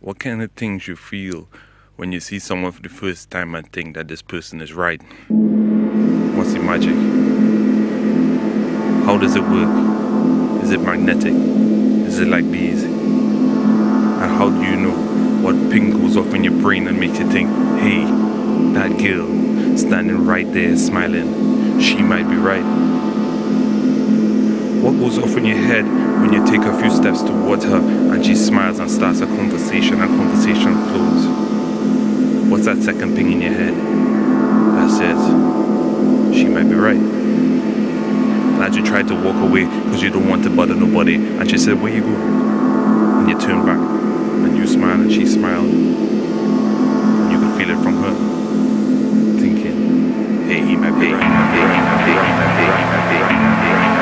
What kind of things you feel when you see someone for the first time and think that this person is right? What's the magic? How does it work? Is it magnetic? Is it like bees? And how do you know what ping goes off in your brain and makes you think, hey, that girl standing right there smiling, she might be right? What goes off in your head when you take a few steps towards her and she smiles and starts a conversation and conversation flows. What's that second ping in your head that says she might be right? and you tried to walk away because you don't want to bother nobody. And she said, Where you go? And you turn back and you smile and she smiled. And you could feel it from her. Thinking, hey, he might be right. Hey, he might be right.